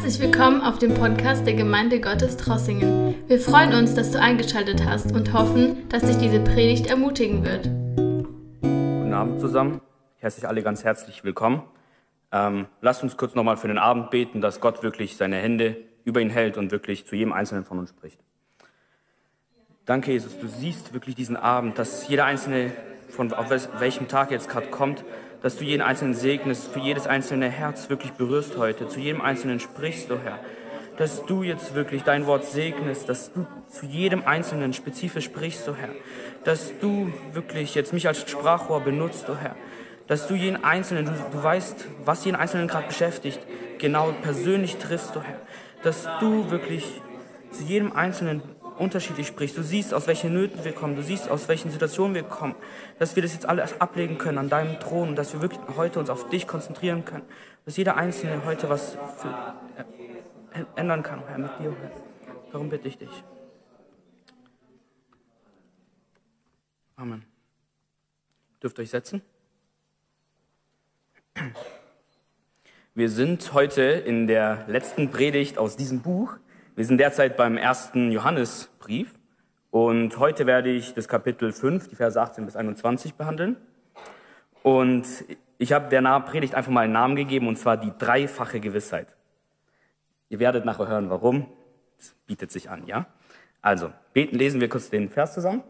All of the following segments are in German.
Herzlich willkommen auf dem Podcast der Gemeinde Gottes Trossingen. Wir freuen uns, dass du eingeschaltet hast und hoffen, dass dich diese Predigt ermutigen wird. Guten Abend zusammen. Ich heiße euch alle ganz herzlich willkommen. Ähm, lasst uns kurz nochmal für den Abend beten, dass Gott wirklich seine Hände über ihn hält und wirklich zu jedem Einzelnen von uns spricht. Danke, Jesus. Du siehst wirklich diesen Abend, dass jeder Einzelne, von auf welchem Tag jetzt gerade kommt, dass du jeden Einzelnen segnest, für jedes einzelne Herz wirklich berührst heute, zu jedem Einzelnen sprichst, du Herr. Dass du jetzt wirklich dein Wort segnest, dass du zu jedem Einzelnen spezifisch sprichst, so Herr. Dass du wirklich jetzt mich als Sprachrohr benutzt, oh Herr. Dass du jeden Einzelnen, du, du weißt, was jeden Einzelnen gerade beschäftigt, genau persönlich triffst, oh Herr. Dass du wirklich zu jedem Einzelnen unterschiedlich sprichst. Du siehst, aus welchen Nöten wir kommen. Du siehst, aus welchen Situationen wir kommen. Dass wir das jetzt alles ablegen können an deinem Thron dass wir wirklich heute uns auf dich konzentrieren können. Dass jeder Einzelne heute was für, äh, ändern kann, Herr, mit dir. Darum bitte ich dich. Amen. Dürft euch setzen. Wir sind heute in der letzten Predigt aus diesem Buch wir sind derzeit beim ersten Johannesbrief und heute werde ich das Kapitel 5, die Verse 18 bis 21 behandeln. Und ich habe der Predigt einfach mal einen Namen gegeben und zwar die dreifache Gewissheit. Ihr werdet nachher hören, warum. Es bietet sich an, ja? Also, beten, lesen wir kurz den Vers zusammen.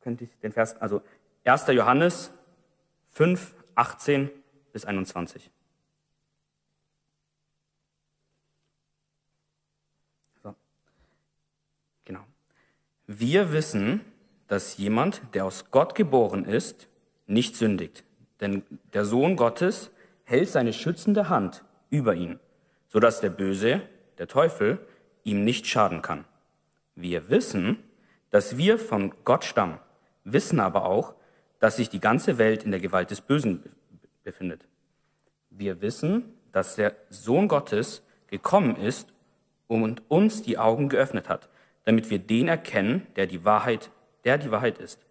Könnte ich den Vers, also 1. Johannes 5, 18 bis 21. Wir wissen, dass jemand, der aus Gott geboren ist, nicht sündigt. Denn der Sohn Gottes hält seine schützende Hand über ihn, sodass der Böse, der Teufel, ihm nicht schaden kann. Wir wissen, dass wir von Gott stammen, wissen aber auch, dass sich die ganze Welt in der Gewalt des Bösen befindet. Wir wissen, dass der Sohn Gottes gekommen ist und uns die Augen geöffnet hat, damit wir den erkennen, der die Wahrheit, der die Wahrheit ist.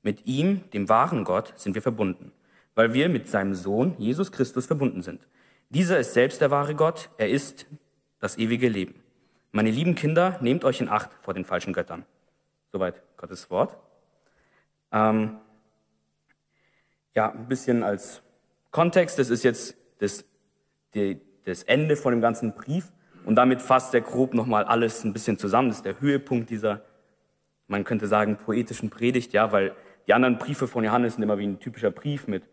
Mit ihm, dem wahren Gott, sind wir verbunden, weil wir mit seinem Sohn Jesus Christus verbunden sind. Dieser ist selbst der wahre Gott, er ist das ewige Leben. Meine lieben Kinder, nehmt euch in Acht vor den falschen Göttern. Soweit Gottes Wort. Ähm, ja, ein bisschen als Kontext, das ist jetzt das, die, das Ende von dem ganzen Brief. Und damit fasst er grob nochmal alles ein bisschen zusammen. Das ist der Höhepunkt dieser, man könnte sagen, poetischen Predigt, ja, weil die anderen Briefe von Johannes sind immer wie ein typischer Brief mit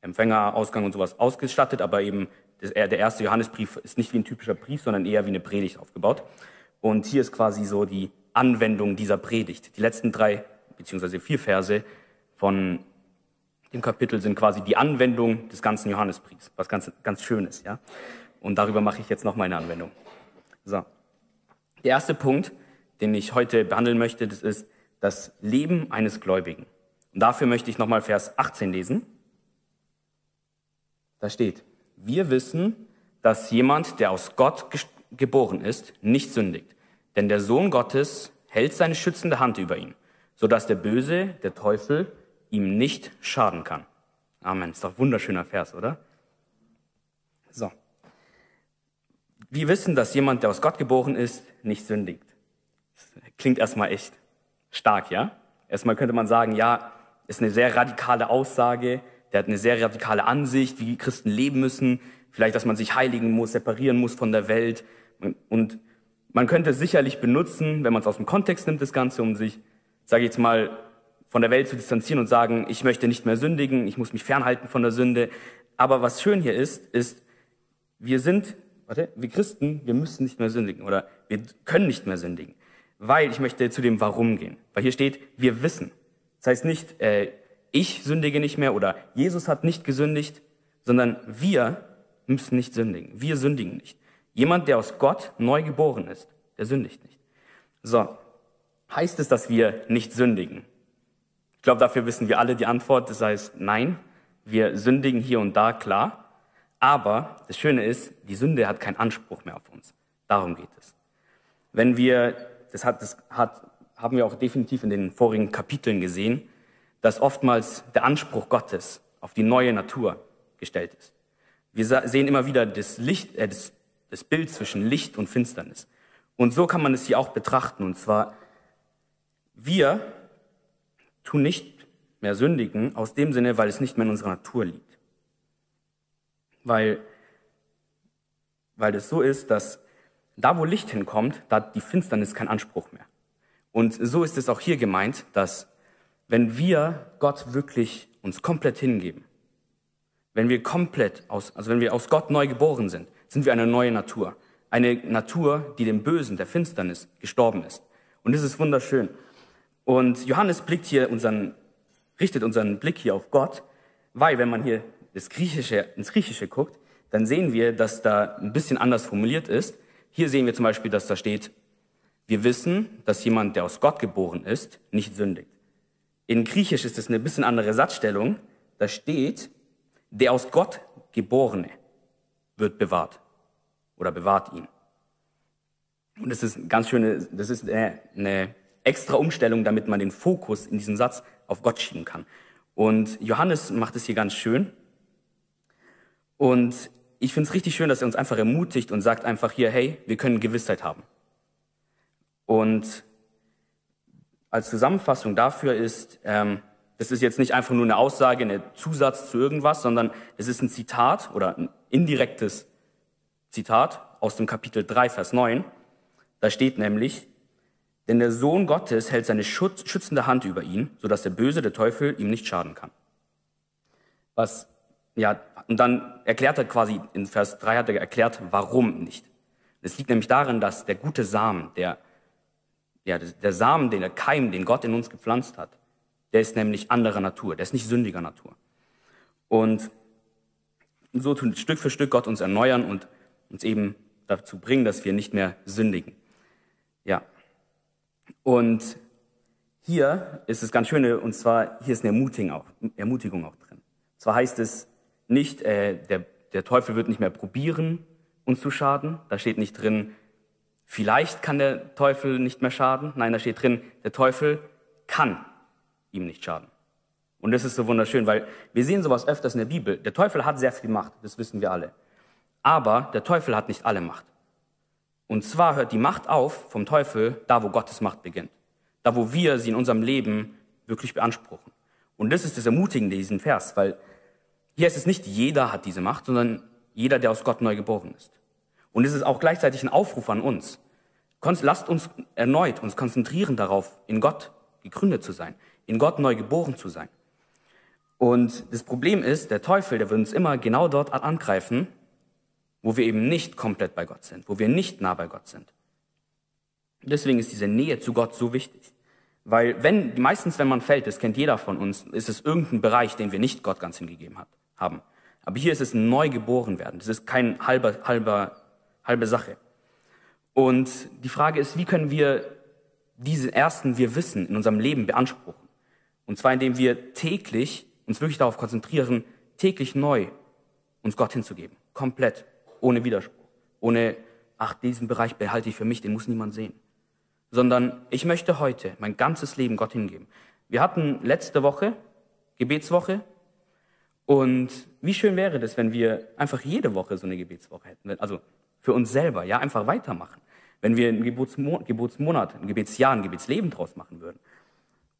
Empfänger, Ausgang und sowas ausgestattet, aber eben der erste Johannesbrief ist nicht wie ein typischer Brief, sondern eher wie eine Predigt aufgebaut. Und hier ist quasi so die Anwendung dieser Predigt. Die letzten drei beziehungsweise vier Verse von dem Kapitel sind quasi die Anwendung des ganzen Johannesbriefs, was ganz, ganz schön ist, ja. Und darüber mache ich jetzt noch meine Anwendung. So. Der erste Punkt, den ich heute behandeln möchte, das ist das Leben eines Gläubigen. Und dafür möchte ich nochmal Vers 18 lesen. Da steht, wir wissen, dass jemand, der aus Gott geboren ist, nicht sündigt. Denn der Sohn Gottes hält seine schützende Hand über ihn, sodass der Böse, der Teufel, ihm nicht schaden kann. Amen. Ist doch ein wunderschöner Vers, oder? So. Wir wissen, dass jemand, der aus Gott geboren ist, nicht sündigt. Das klingt erstmal echt stark, ja? Erstmal könnte man sagen, ja, ist eine sehr radikale Aussage, der hat eine sehr radikale Ansicht, wie Christen leben müssen, vielleicht, dass man sich heiligen muss, separieren muss von der Welt. Und man könnte es sicherlich benutzen, wenn man es aus dem Kontext nimmt, das Ganze, um sich, sage ich jetzt mal, von der Welt zu distanzieren und sagen, ich möchte nicht mehr sündigen, ich muss mich fernhalten von der Sünde. Aber was schön hier ist, ist, wir sind warte, wir Christen, wir müssen nicht mehr sündigen oder wir können nicht mehr sündigen. Weil ich möchte zu dem Warum gehen. Weil hier steht, wir wissen. Das heißt nicht, äh, ich sündige nicht mehr oder Jesus hat nicht gesündigt, sondern wir müssen nicht sündigen. Wir sündigen nicht. Jemand, der aus Gott neu geboren ist, der sündigt nicht. So, heißt es, dass wir nicht sündigen? Ich glaube, dafür wissen wir alle die Antwort. Das heißt, nein, wir sündigen hier und da, klar. Aber das Schöne ist, die Sünde hat keinen Anspruch mehr auf uns. Darum geht es. Wenn wir, das, hat, das hat, haben wir auch definitiv in den vorigen Kapiteln gesehen, dass oftmals der Anspruch Gottes auf die neue Natur gestellt ist. Wir sehen immer wieder das Licht, äh, das, das Bild zwischen Licht und Finsternis. Und so kann man es hier auch betrachten. Und zwar, wir tun nicht mehr sündigen aus dem Sinne, weil es nicht mehr in unserer Natur liegt. Weil, weil es so ist, dass da, wo Licht hinkommt, da hat die Finsternis keinen Anspruch mehr. Und so ist es auch hier gemeint, dass wenn wir Gott wirklich uns komplett hingeben, wenn wir komplett aus, also wenn wir aus Gott neu geboren sind, sind wir eine neue Natur. Eine Natur, die dem Bösen, der Finsternis gestorben ist. Und das ist wunderschön. Und Johannes blickt hier unseren, richtet unseren Blick hier auf Gott, weil wenn man hier das Griechische, ins Griechische guckt, dann sehen wir, dass da ein bisschen anders formuliert ist. Hier sehen wir zum Beispiel, dass da steht, wir wissen, dass jemand, der aus Gott geboren ist, nicht sündigt. In Griechisch ist es eine bisschen andere Satzstellung. Da steht, der aus Gott geborene wird bewahrt oder bewahrt ihn. Und das ist ganz schöne, das ist eine, eine extra Umstellung, damit man den Fokus in diesem Satz auf Gott schieben kann. Und Johannes macht es hier ganz schön. Und ich finde es richtig schön, dass er uns einfach ermutigt und sagt einfach hier, hey, wir können Gewissheit haben. Und als Zusammenfassung dafür ist, ähm, das ist jetzt nicht einfach nur eine Aussage, ein Zusatz zu irgendwas, sondern es ist ein Zitat oder ein indirektes Zitat aus dem Kapitel 3, Vers 9. Da steht nämlich, denn der Sohn Gottes hält seine schützende Hand über ihn, sodass der Böse, der Teufel, ihm nicht schaden kann. Was, ja, und dann erklärt er quasi, in Vers 3 hat er erklärt, warum nicht. Es liegt nämlich darin, dass der gute Samen, der ja, der Samen, den der Keim, den Gott in uns gepflanzt hat, der ist nämlich anderer Natur, der ist nicht sündiger Natur. Und so tun Stück für Stück Gott uns erneuern und uns eben dazu bringen, dass wir nicht mehr sündigen. Ja. Und hier ist es ganz schön, und zwar hier ist eine Ermutigung auch, Ermutigung auch drin. Zwar heißt es nicht, äh, der, der Teufel wird nicht mehr probieren, uns zu schaden. Da steht nicht drin, Vielleicht kann der Teufel nicht mehr schaden. Nein, da steht drin, der Teufel kann ihm nicht schaden. Und das ist so wunderschön, weil wir sehen sowas öfters in der Bibel. Der Teufel hat sehr viel Macht, das wissen wir alle. Aber der Teufel hat nicht alle Macht. Und zwar hört die Macht auf vom Teufel da, wo Gottes Macht beginnt. Da, wo wir sie in unserem Leben wirklich beanspruchen. Und das ist das Ermutigende in diesem Vers, weil hier ist es nicht jeder hat diese Macht, sondern jeder, der aus Gott neu geboren ist. Und es ist auch gleichzeitig ein Aufruf an uns. Lasst uns erneut uns konzentrieren darauf, in Gott gegründet zu sein, in Gott neu geboren zu sein. Und das Problem ist, der Teufel, der wird uns immer genau dort angreifen, wo wir eben nicht komplett bei Gott sind, wo wir nicht nah bei Gott sind. Deswegen ist diese Nähe zu Gott so wichtig. Weil wenn, meistens wenn man fällt, das kennt jeder von uns, ist es irgendein Bereich, den wir nicht Gott ganz hingegeben hat, haben. Aber hier ist es ein Neugeborenwerden. Das ist kein halber, halber halbe Sache. Und die Frage ist, wie können wir diese ersten Wir wissen in unserem Leben beanspruchen? Und zwar indem wir täglich uns wirklich darauf konzentrieren, täglich neu uns Gott hinzugeben. Komplett. Ohne Widerspruch. Ohne, ach, diesen Bereich behalte ich für mich, den muss niemand sehen. Sondern ich möchte heute mein ganzes Leben Gott hingeben. Wir hatten letzte Woche Gebetswoche. Und wie schön wäre das, wenn wir einfach jede Woche so eine Gebetswoche hätten. Also für uns selber, ja, einfach weitermachen. Wenn wir einen Geburtsmo Geburtsmonat, ein Gebetsjahr, ein Gebetsleben draus machen würden.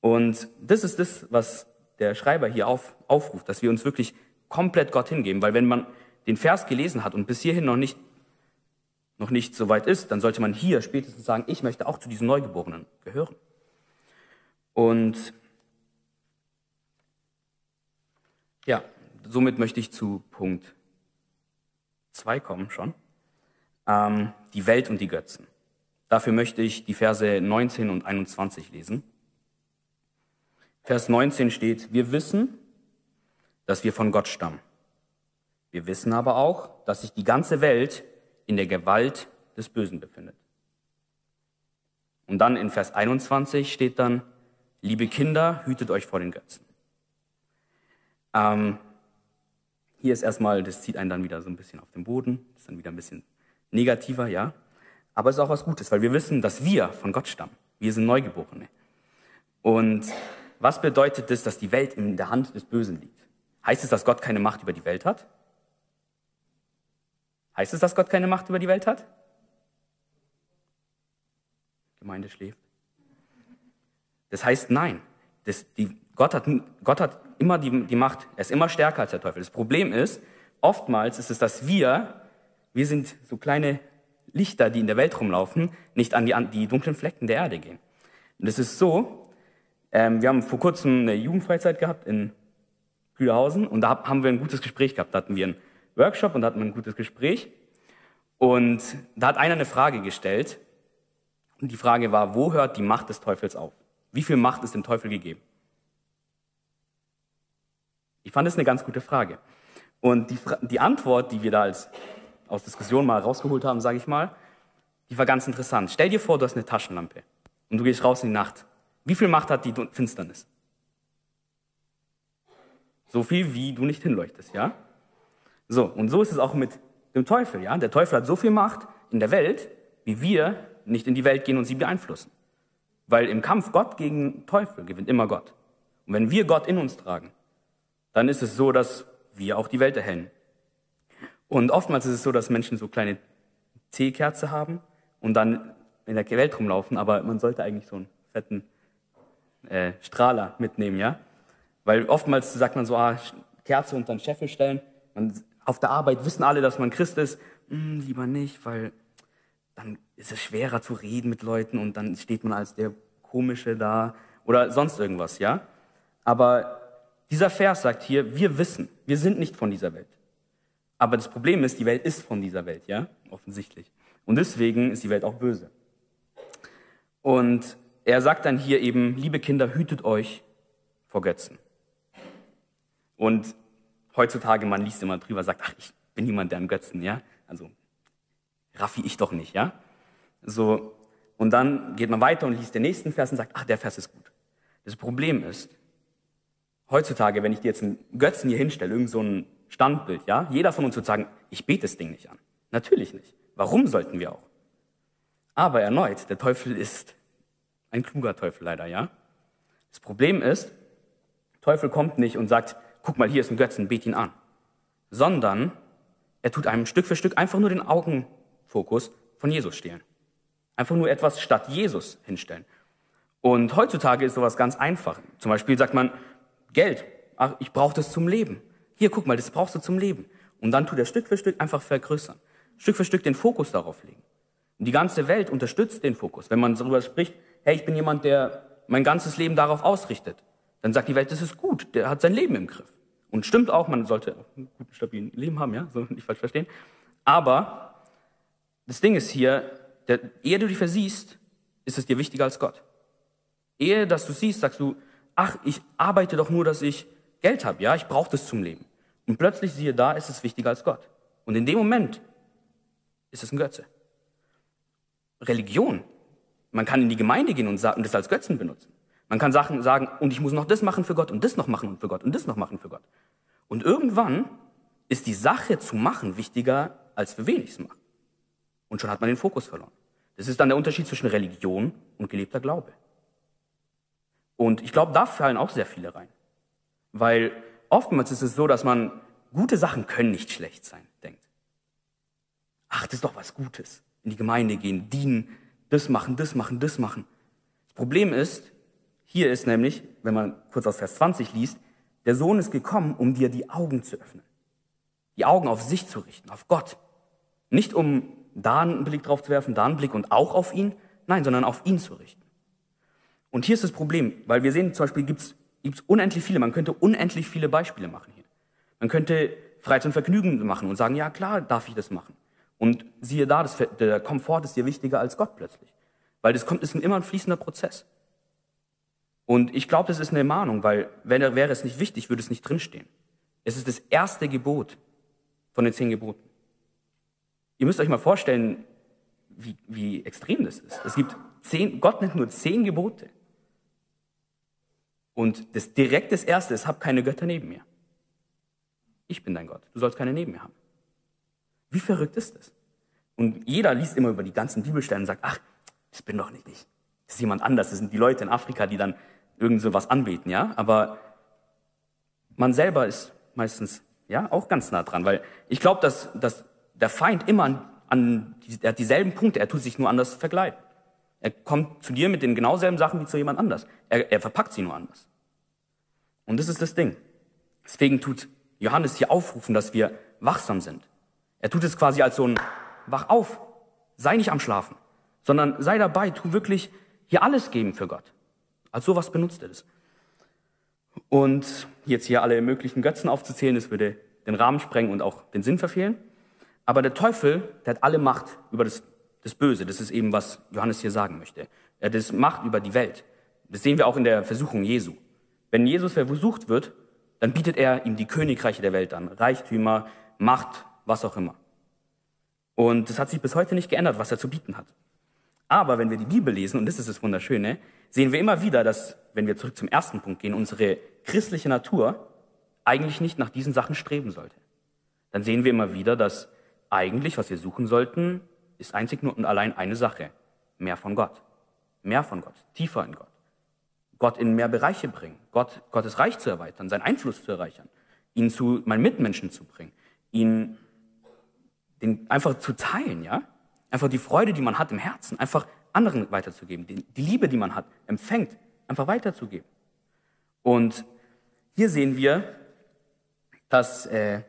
Und das ist das, was der Schreiber hier auf, aufruft, dass wir uns wirklich komplett Gott hingeben, weil wenn man den Vers gelesen hat und bis hierhin noch nicht, noch nicht so weit ist, dann sollte man hier spätestens sagen, ich möchte auch zu diesen Neugeborenen gehören. Und ja, somit möchte ich zu Punkt 2 kommen schon ähm, die Welt und die Götzen. Dafür möchte ich die Verse 19 und 21 lesen. Vers 19 steht, wir wissen, dass wir von Gott stammen. Wir wissen aber auch, dass sich die ganze Welt in der Gewalt des Bösen befindet. Und dann in Vers 21 steht dann, liebe Kinder, hütet euch vor den Götzen. Ähm, hier ist erstmal, das zieht einen dann wieder so ein bisschen auf den Boden, ist dann wieder ein bisschen negativer, ja. Aber es ist auch was Gutes, weil wir wissen, dass wir von Gott stammen. Wir sind Neugeborene. Und was bedeutet es, dass die Welt in der Hand des Bösen liegt? Heißt es, dass Gott keine Macht über die Welt hat? Heißt es, dass Gott keine Macht über die Welt hat? Gemeinde schläft. Das heißt nein. Das, die, Gott, hat, Gott hat immer die, die Macht, er ist immer stärker als der Teufel. Das Problem ist, oftmals ist es, dass wir, wir sind so kleine Lichter, die in der Welt rumlaufen, nicht an die, an die dunklen Flecken der Erde gehen. Und es ist so, ähm, wir haben vor kurzem eine Jugendfreizeit gehabt in Kühlhausen und da haben wir ein gutes Gespräch gehabt. Da hatten wir einen Workshop und da hatten wir ein gutes Gespräch. Und da hat einer eine Frage gestellt. Und die Frage war, wo hört die Macht des Teufels auf? Wie viel Macht ist dem Teufel gegeben? Ich fand das eine ganz gute Frage. Und die, die Antwort, die wir da als, aus Diskussion mal rausgeholt haben, sage ich mal, die war ganz interessant. Stell dir vor, du hast eine Taschenlampe und du gehst raus in die Nacht. Wie viel Macht hat die Finsternis? So viel, wie du nicht hinleuchtest, ja? So, und so ist es auch mit dem Teufel, ja? Der Teufel hat so viel Macht in der Welt, wie wir nicht in die Welt gehen und sie beeinflussen. Weil im Kampf Gott gegen Teufel gewinnt immer Gott. Und wenn wir Gott in uns tragen, dann ist es so, dass wir auch die Welt erhellen. Und oftmals ist es so, dass Menschen so kleine Teekerze haben und dann in der Welt rumlaufen, aber man sollte eigentlich so einen fetten äh, Strahler mitnehmen, ja? Weil oftmals sagt man so, ah, Kerze unter den Scheffel stellen. Man, auf der Arbeit wissen alle, dass man Christ ist. Hm, lieber nicht, weil dann ist es schwerer zu reden mit Leuten und dann steht man als der Komische da oder sonst irgendwas, ja? Aber dieser Vers sagt hier, wir wissen, wir sind nicht von dieser Welt. Aber das Problem ist, die Welt ist von dieser Welt, ja? Offensichtlich. Und deswegen ist die Welt auch böse. Und er sagt dann hier eben, liebe Kinder, hütet euch vor Götzen. Und heutzutage, man liest immer drüber, sagt, ach, ich bin niemand, der an Götzen, ja? Also, raffi ich doch nicht, ja? So. Und dann geht man weiter und liest den nächsten Vers und sagt, ach, der Vers ist gut. Das Problem ist, heutzutage, wenn ich dir jetzt einen Götzen hier hinstelle, irgend so ein Standbild, ja? Jeder von uns wird sagen, ich bete das Ding nicht an. Natürlich nicht. Warum sollten wir auch? Aber erneut, der Teufel ist ein kluger Teufel leider, ja? Das Problem ist, Teufel kommt nicht und sagt, guck mal, hier ist ein Götzen, bet ihn an. Sondern er tut einem Stück für Stück einfach nur den Augenfokus von Jesus stehlen. Einfach nur etwas statt Jesus hinstellen. Und heutzutage ist sowas ganz einfach. Zum Beispiel sagt man, Geld, ach, ich brauche das zum Leben. Hier, guck mal, das brauchst du zum Leben. Und dann tut er Stück für Stück einfach vergrößern. Stück für Stück den Fokus darauf legen. Und die ganze Welt unterstützt den Fokus. Wenn man darüber spricht, hey, ich bin jemand, der mein ganzes Leben darauf ausrichtet, dann sagt die Welt, das ist gut, der hat sein Leben im Griff. Und stimmt auch, man sollte ein gutes, stabiles Leben haben, ja, so nicht falsch verstehen. Aber das Ding ist hier, der, ehe du dich versiehst, ist es dir wichtiger als Gott. Ehe, dass du siehst, sagst du, ach, ich arbeite doch nur, dass ich Geld habe, ja, ich brauche das zum Leben. Und plötzlich siehe da, ist es wichtiger als Gott. Und in dem Moment ist es ein Götze. Religion. Man kann in die Gemeinde gehen und das als Götzen benutzen. Man kann Sachen sagen, und ich muss noch das machen für Gott und das noch machen für Gott und das noch machen für Gott. Und irgendwann ist die Sache zu machen wichtiger, als für wenig zu machen. Und schon hat man den Fokus verloren. Das ist dann der Unterschied zwischen Religion und gelebter Glaube. Und ich glaube, da fallen auch sehr viele rein. Weil oftmals ist es so, dass man gute Sachen können nicht schlecht sein, denkt. Ach, das ist doch was Gutes. In die Gemeinde gehen, dienen, das machen, das machen, das machen. Das Problem ist, hier ist nämlich, wenn man kurz aus Vers 20 liest, der Sohn ist gekommen, um dir die Augen zu öffnen. Die Augen auf sich zu richten, auf Gott. Nicht um da einen Blick drauf zu werfen, da einen Blick und auch auf ihn, nein, sondern auf ihn zu richten. Und hier ist das Problem, weil wir sehen zum Beispiel, gibt es unendlich viele, man könnte unendlich viele Beispiele machen hier. Man könnte Freiheit und Vergnügen machen und sagen, ja klar darf ich das machen. Und siehe da, das, der Komfort ist dir wichtiger als Gott plötzlich. Weil das kommt, ist immer ein fließender Prozess. Und ich glaube, das ist eine Mahnung, weil wenn er wäre es nicht wichtig, würde es nicht drinstehen. Es ist das erste Gebot von den zehn Geboten. Ihr müsst euch mal vorstellen, wie, wie extrem das ist. Es gibt zehn, Gott nennt nur zehn Gebote. Und das direkt das erste ist, hab keine Götter neben mir. Ich bin dein Gott. Du sollst keine neben mir haben. Wie verrückt ist das? Und jeder liest immer über die ganzen Bibelstellen und sagt, ach, das bin doch nicht ich. Das ist jemand anders. Das sind die Leute in Afrika, die dann irgend so was anbeten, ja. Aber man selber ist meistens, ja, auch ganz nah dran, weil ich glaube, dass, dass der Feind immer an, an er hat dieselben Punkte, er tut sich nur anders verkleiden. Er kommt zu dir mit den genau selben Sachen wie zu jemand anders. Er, er verpackt sie nur anders. Und das ist das Ding. Deswegen tut Johannes hier aufrufen, dass wir wachsam sind. Er tut es quasi als so ein Wach auf, sei nicht am Schlafen, sondern sei dabei, tu wirklich hier alles geben für Gott. Als sowas benutzt er das. Und jetzt hier alle möglichen Götzen aufzuzählen, das würde den Rahmen sprengen und auch den Sinn verfehlen. Aber der Teufel, der hat alle Macht über das, das Böse. Das ist eben, was Johannes hier sagen möchte. Er hat das Macht über die Welt. Das sehen wir auch in der Versuchung Jesu. Wenn Jesus versucht wird, dann bietet er ihm die Königreiche der Welt an. Reichtümer, Macht, was auch immer. Und das hat sich bis heute nicht geändert, was er zu bieten hat. Aber wenn wir die Bibel lesen, und das ist das Wunderschöne, sehen wir immer wieder, dass, wenn wir zurück zum ersten Punkt gehen, unsere christliche Natur eigentlich nicht nach diesen Sachen streben sollte. Dann sehen wir immer wieder, dass eigentlich, was wir suchen sollten, ist einzig nur und allein eine Sache. Mehr von Gott. Mehr von Gott. Tiefer in Gott. Gott in mehr Bereiche bringen. Gott, Gottes Reich zu erweitern, seinen Einfluss zu erreichern. Ihn zu meinen Mitmenschen zu bringen. Ihn den einfach zu teilen, ja? Einfach die Freude, die man hat im Herzen, einfach anderen weiterzugeben. Die, die Liebe, die man hat, empfängt, einfach weiterzugeben. Und hier sehen wir, dass äh,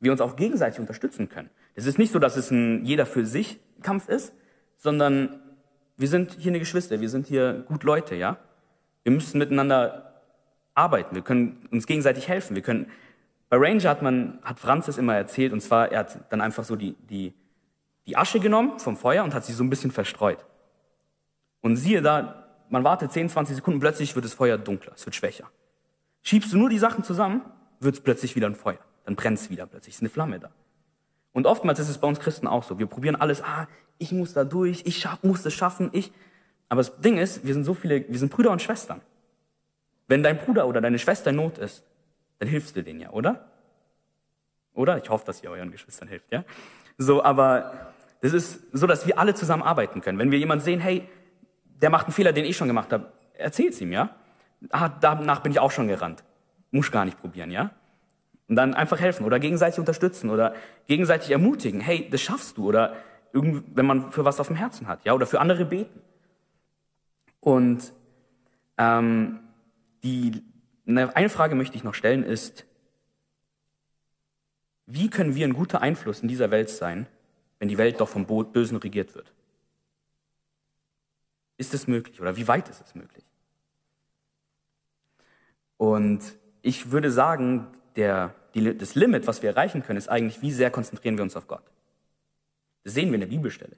wir uns auch gegenseitig unterstützen können. Es ist nicht so, dass es ein jeder für sich Kampf ist, sondern wir sind hier eine Geschwister, wir sind hier gut Leute, ja. Wir müssen miteinander arbeiten, wir können uns gegenseitig helfen, wir können. Bei Ranger hat man, hat Franz es immer erzählt, und zwar, er hat dann einfach so die, die, die Asche genommen vom Feuer und hat sie so ein bisschen verstreut. Und siehe da, man wartet 10, 20 Sekunden, plötzlich wird das Feuer dunkler, es wird schwächer. Schiebst du nur die Sachen zusammen, wird es plötzlich wieder ein Feuer. Dann brennt es wieder plötzlich, ist eine Flamme da. Und oftmals ist es bei uns Christen auch so. Wir probieren alles, ah, ich muss da durch, ich schaff, muss das schaffen, ich. Aber das Ding ist, wir sind so viele, wir sind Brüder und Schwestern. Wenn dein Bruder oder deine Schwester in Not ist, dann hilfst du denen ja, oder? Oder? Ich hoffe, dass ihr euren Geschwistern hilft, ja? So, aber das ist so, dass wir alle zusammen arbeiten können. Wenn wir jemanden sehen, hey, der macht einen Fehler, den ich schon gemacht habe, erzähl's ihm, ja? Ah, danach bin ich auch schon gerannt. Muss gar nicht probieren, ja? Und dann einfach helfen oder gegenseitig unterstützen oder gegenseitig ermutigen. Hey, das schaffst du oder wenn man für was auf dem Herzen hat, ja? Oder für andere beten. Und ähm, die, eine Frage möchte ich noch stellen ist, wie können wir ein guter Einfluss in dieser Welt sein, wenn die Welt doch vom Bösen regiert wird? Ist es möglich oder wie weit ist es möglich? Und ich würde sagen, der, die, das Limit, was wir erreichen können, ist eigentlich, wie sehr konzentrieren wir uns auf Gott. Das sehen wir in der Bibelstelle.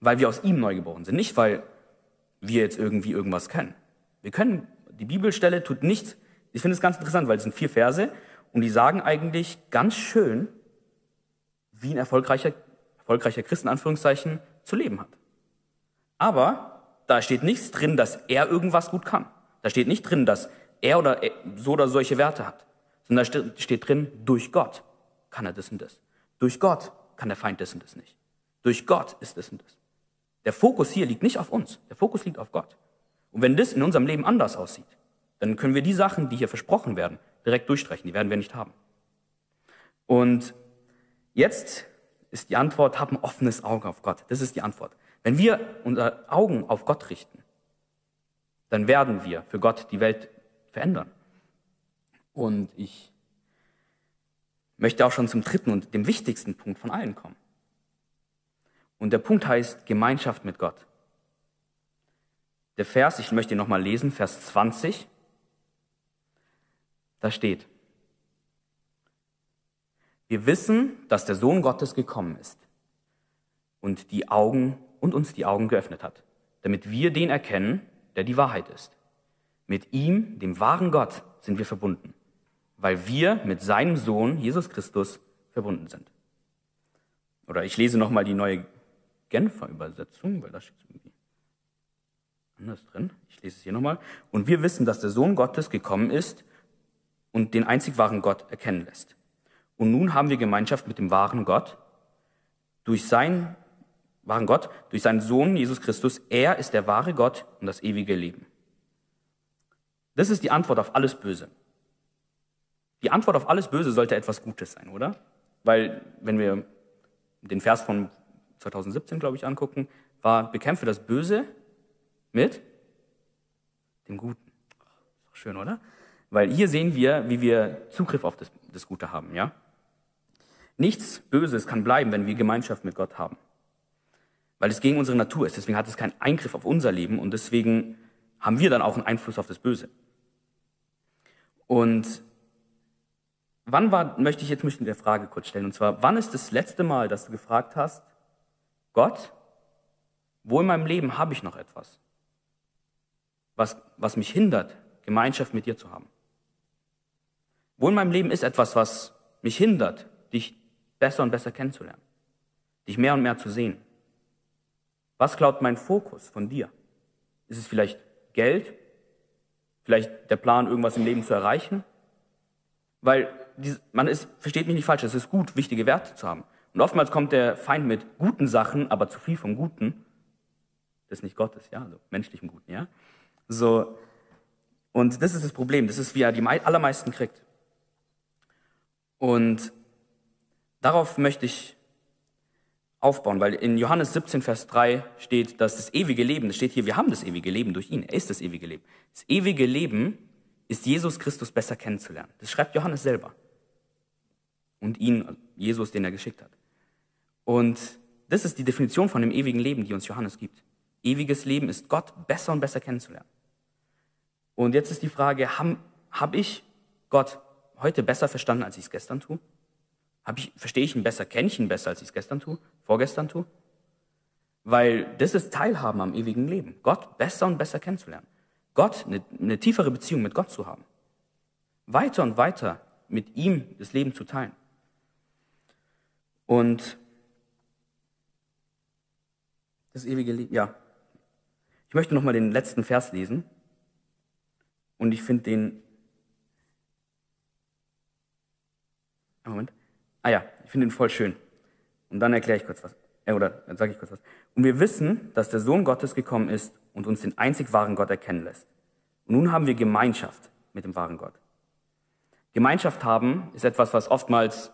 Weil wir aus ihm neu geboren sind, nicht weil wir jetzt irgendwie irgendwas können. Wir können, die Bibelstelle tut nichts, ich finde es ganz interessant, weil es sind vier Verse und die sagen eigentlich ganz schön, wie ein erfolgreicher, erfolgreicher Christ in Anführungszeichen zu leben hat. Aber da steht nichts drin, dass er irgendwas gut kann. Da steht nicht drin, dass er oder so oder solche Werte hat. Sondern da steht drin, durch Gott kann er das und das. Durch Gott kann der Feind das und das nicht. Durch Gott ist das und das. Der Fokus hier liegt nicht auf uns, der Fokus liegt auf Gott. Und wenn das in unserem Leben anders aussieht, dann können wir die Sachen, die hier versprochen werden, direkt durchstreichen. Die werden wir nicht haben. Und jetzt ist die Antwort, hab ein offenes Auge auf Gott. Das ist die Antwort. Wenn wir unsere Augen auf Gott richten, dann werden wir für Gott die Welt verändern. Und ich möchte auch schon zum dritten und dem wichtigsten Punkt von allen kommen. Und der Punkt heißt Gemeinschaft mit Gott. Der Vers, ich möchte ihn nochmal lesen, Vers 20, da steht, wir wissen, dass der Sohn Gottes gekommen ist und die Augen und uns die Augen geöffnet hat, damit wir den erkennen, der die Wahrheit ist. Mit ihm, dem wahren Gott, sind wir verbunden, weil wir mit seinem Sohn, Jesus Christus, verbunden sind. Oder ich lese nochmal die neue Genfer Übersetzung, weil da steht irgendwie anders drin. Ich lese es hier nochmal. Und wir wissen, dass der Sohn Gottes gekommen ist und den einzig wahren Gott erkennen lässt. Und nun haben wir Gemeinschaft mit dem wahren Gott durch seinen wahren Gott, durch seinen Sohn Jesus Christus. Er ist der wahre Gott und das ewige Leben. Das ist die Antwort auf alles Böse. Die Antwort auf alles Böse sollte etwas Gutes sein, oder? Weil wenn wir den Vers von 2017, glaube ich, angucken, war, bekämpfe das Böse mit dem Guten. Schön, oder? Weil hier sehen wir, wie wir Zugriff auf das, das Gute haben, ja? Nichts Böses kann bleiben, wenn wir Gemeinschaft mit Gott haben. Weil es gegen unsere Natur ist. Deswegen hat es keinen Eingriff auf unser Leben und deswegen haben wir dann auch einen Einfluss auf das Böse. Und wann war, möchte ich jetzt mich eine Frage kurz stellen, und zwar, wann ist das letzte Mal, dass du gefragt hast, Gott, wo in meinem Leben habe ich noch etwas, was, was mich hindert, Gemeinschaft mit dir zu haben? Wo in meinem Leben ist etwas, was mich hindert, dich besser und besser kennenzulernen, dich mehr und mehr zu sehen? Was glaubt mein Fokus von dir? Ist es vielleicht Geld? Vielleicht der Plan, irgendwas im Leben zu erreichen? Weil man ist, versteht mich nicht falsch, es ist gut, wichtige Werte zu haben. Und oftmals kommt der Feind mit guten Sachen, aber zu viel vom Guten. Das ist nicht Gottes, ja, also menschlichem Guten, ja. So. Und das ist das Problem. Das ist, wie er die allermeisten kriegt. Und darauf möchte ich aufbauen, weil in Johannes 17, Vers 3 steht, dass das ewige Leben, das steht hier, wir haben das ewige Leben durch ihn, er ist das ewige Leben. Das ewige Leben ist Jesus Christus besser kennenzulernen. Das schreibt Johannes selber. Und ihn, Jesus, den er geschickt hat. Und das ist die Definition von dem ewigen Leben, die uns Johannes gibt. Ewiges Leben ist Gott besser und besser kennenzulernen. Und jetzt ist die Frage, habe hab ich Gott heute besser verstanden, als ich es gestern tue? Hab ich, verstehe ich ihn besser, kenne ich ihn besser, als ich es gestern tue, vorgestern tue? Weil das ist Teilhaben am ewigen Leben. Gott besser und besser kennenzulernen. Gott, eine, eine tiefere Beziehung mit Gott zu haben. Weiter und weiter mit ihm das Leben zu teilen. Und das ewige Leben, ja. Ich möchte nochmal den letzten Vers lesen. Und ich finde den. Moment. Ah ja, ich finde ihn voll schön. Und dann erkläre ich kurz was. Äh, oder dann sage ich kurz was. Und wir wissen, dass der Sohn Gottes gekommen ist und uns den einzig wahren Gott erkennen lässt. Und nun haben wir Gemeinschaft mit dem wahren Gott. Gemeinschaft haben ist etwas, was oftmals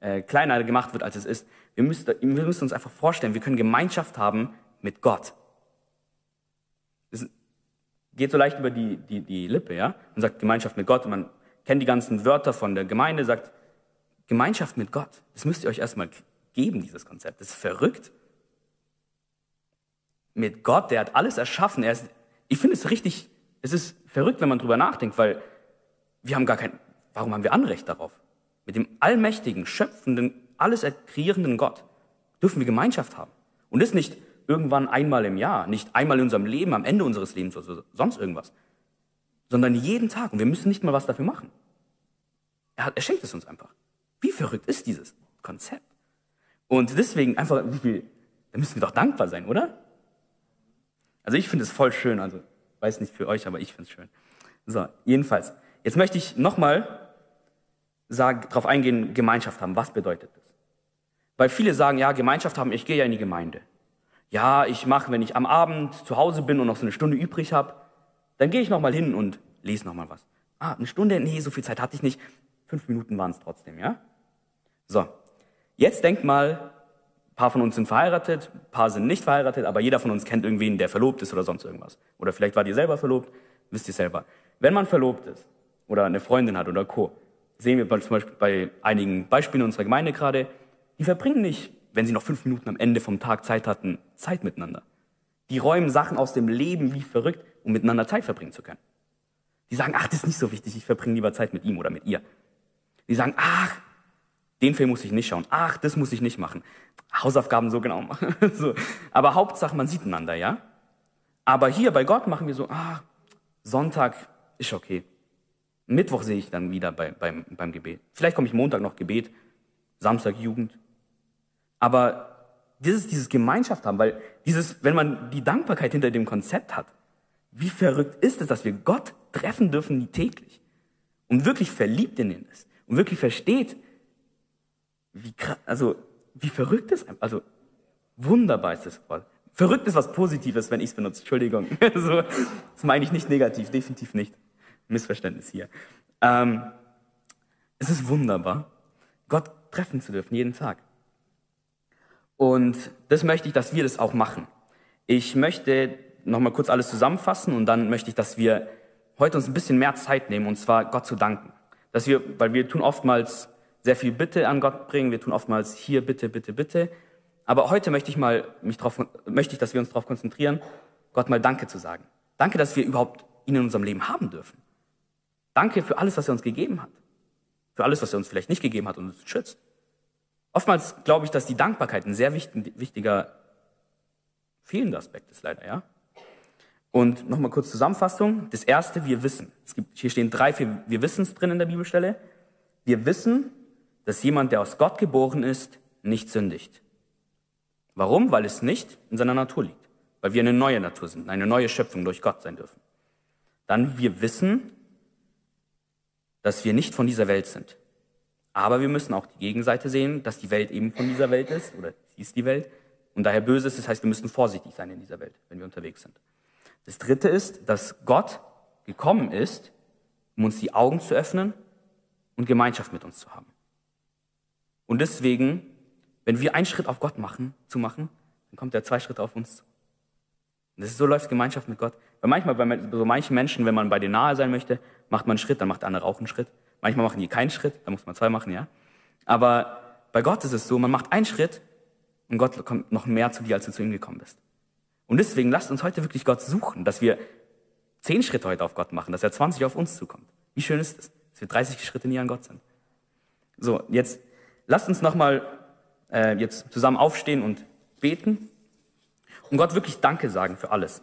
äh, kleiner gemacht wird, als es ist. Wir müssen, wir müssen uns einfach vorstellen, wir können Gemeinschaft haben mit Gott. Es geht so leicht über die, die, die Lippe, ja? Man sagt Gemeinschaft mit Gott und man kennt die ganzen Wörter von der Gemeinde, sagt Gemeinschaft mit Gott. Das müsst ihr euch erstmal geben, dieses Konzept. Das ist verrückt. Mit Gott, der hat alles erschaffen. Er ist, ich finde es richtig, es ist verrückt, wenn man drüber nachdenkt, weil wir haben gar kein, warum haben wir Anrecht darauf? Mit dem allmächtigen, schöpfenden, alles kreierenden Gott dürfen wir Gemeinschaft haben. Und das nicht irgendwann einmal im Jahr, nicht einmal in unserem Leben, am Ende unseres Lebens oder sonst irgendwas, sondern jeden Tag. Und wir müssen nicht mal was dafür machen. Er, hat, er schenkt es uns einfach. Wie verrückt ist dieses Konzept? Und deswegen einfach, wie viel, da müssen wir doch dankbar sein, oder? Also ich finde es voll schön, also weiß nicht für euch, aber ich finde es schön. So, jedenfalls. Jetzt möchte ich nochmal darauf eingehen, Gemeinschaft haben. Was bedeutet das? Weil viele sagen, ja, Gemeinschaft haben, ich gehe ja in die Gemeinde. Ja, ich mache, wenn ich am Abend zu Hause bin und noch so eine Stunde übrig habe, dann gehe ich nochmal hin und lese nochmal was. Ah, eine Stunde? Nee, so viel Zeit hatte ich nicht. Fünf Minuten waren es trotzdem, ja? So, jetzt denkt mal, paar von uns sind verheiratet, paar sind nicht verheiratet, aber jeder von uns kennt irgendwen, der verlobt ist oder sonst irgendwas. Oder vielleicht wart ihr selber verlobt, wisst ihr selber. Wenn man verlobt ist oder eine Freundin hat oder Co., sehen wir zum Beispiel bei einigen Beispielen unserer Gemeinde gerade, die verbringen nicht, wenn sie noch fünf Minuten am Ende vom Tag Zeit hatten, Zeit miteinander. Die räumen Sachen aus dem Leben wie verrückt, um miteinander Zeit verbringen zu können. Die sagen, ach, das ist nicht so wichtig, ich verbringe lieber Zeit mit ihm oder mit ihr. Die sagen, ach, den Film muss ich nicht schauen. Ach, das muss ich nicht machen. Hausaufgaben so genau machen. so. Aber Hauptsache, man sieht einander, ja? Aber hier bei Gott machen wir so, ach, Sonntag ist okay. Mittwoch sehe ich dann wieder bei, beim, beim Gebet. Vielleicht komme ich Montag noch Gebet, Samstag Jugend. Aber dieses, dieses Gemeinschaft haben, weil dieses, wenn man die Dankbarkeit hinter dem Konzept hat, wie verrückt ist es, dass wir Gott treffen dürfen täglich und wirklich verliebt in ihn ist und wirklich versteht, wie, also, wie verrückt ist, also, wunderbar ist das Wort. Verrückt ist was Positives, wenn ich es benutze. Entschuldigung. so, das meine ich nicht negativ, definitiv nicht. Missverständnis hier. Ähm, es ist wunderbar, Gott treffen zu dürfen, jeden Tag. Und das möchte ich, dass wir das auch machen. Ich möchte nochmal kurz alles zusammenfassen und dann möchte ich, dass wir heute uns ein bisschen mehr Zeit nehmen, und zwar Gott zu danken. Dass wir, weil wir tun oftmals sehr viel Bitte an Gott bringen, wir tun oftmals hier Bitte, Bitte, Bitte. Aber heute möchte ich mal mich drauf, möchte ich, dass wir uns darauf konzentrieren, Gott mal Danke zu sagen. Danke, dass wir überhaupt ihn in unserem Leben haben dürfen. Danke für alles, was er uns gegeben hat. Für alles, was er uns vielleicht nicht gegeben hat und uns schützt. Oftmals glaube ich, dass die Dankbarkeit ein sehr wichtiger, fehlender Aspekt ist leider, ja. Und nochmal kurz Zusammenfassung. Das erste, wir wissen. Es gibt, hier stehen drei, vier, wir wissen es drin in der Bibelstelle. Wir wissen, dass jemand, der aus Gott geboren ist, nicht sündigt. Warum? Weil es nicht in seiner Natur liegt. Weil wir eine neue Natur sind, eine neue Schöpfung durch Gott sein dürfen. Dann wir wissen, dass wir nicht von dieser Welt sind. Aber wir müssen auch die Gegenseite sehen, dass die Welt eben von dieser Welt ist, oder sie ist die Welt, und daher böse ist. Das heißt, wir müssen vorsichtig sein in dieser Welt, wenn wir unterwegs sind. Das dritte ist, dass Gott gekommen ist, um uns die Augen zu öffnen und Gemeinschaft mit uns zu haben. Und deswegen, wenn wir einen Schritt auf Gott machen, zu machen, dann kommt er zwei Schritte auf uns zu. Und das ist, so läuft Gemeinschaft mit Gott. Weil manchmal bei so manchen Menschen, wenn man bei denen nahe sein möchte, macht man einen Schritt, dann macht der andere auch einen Schritt. Manchmal machen die keinen Schritt, dann muss man zwei machen, ja. Aber bei Gott ist es so, man macht einen Schritt und Gott kommt noch mehr zu dir, als du zu ihm gekommen bist. Und deswegen lasst uns heute wirklich Gott suchen, dass wir zehn Schritte heute auf Gott machen, dass er 20 auf uns zukommt. Wie schön ist es, dass wir 30 Schritte nie an Gott sind. So, jetzt lasst uns nochmal äh, jetzt zusammen aufstehen und beten und Gott wirklich Danke sagen für alles.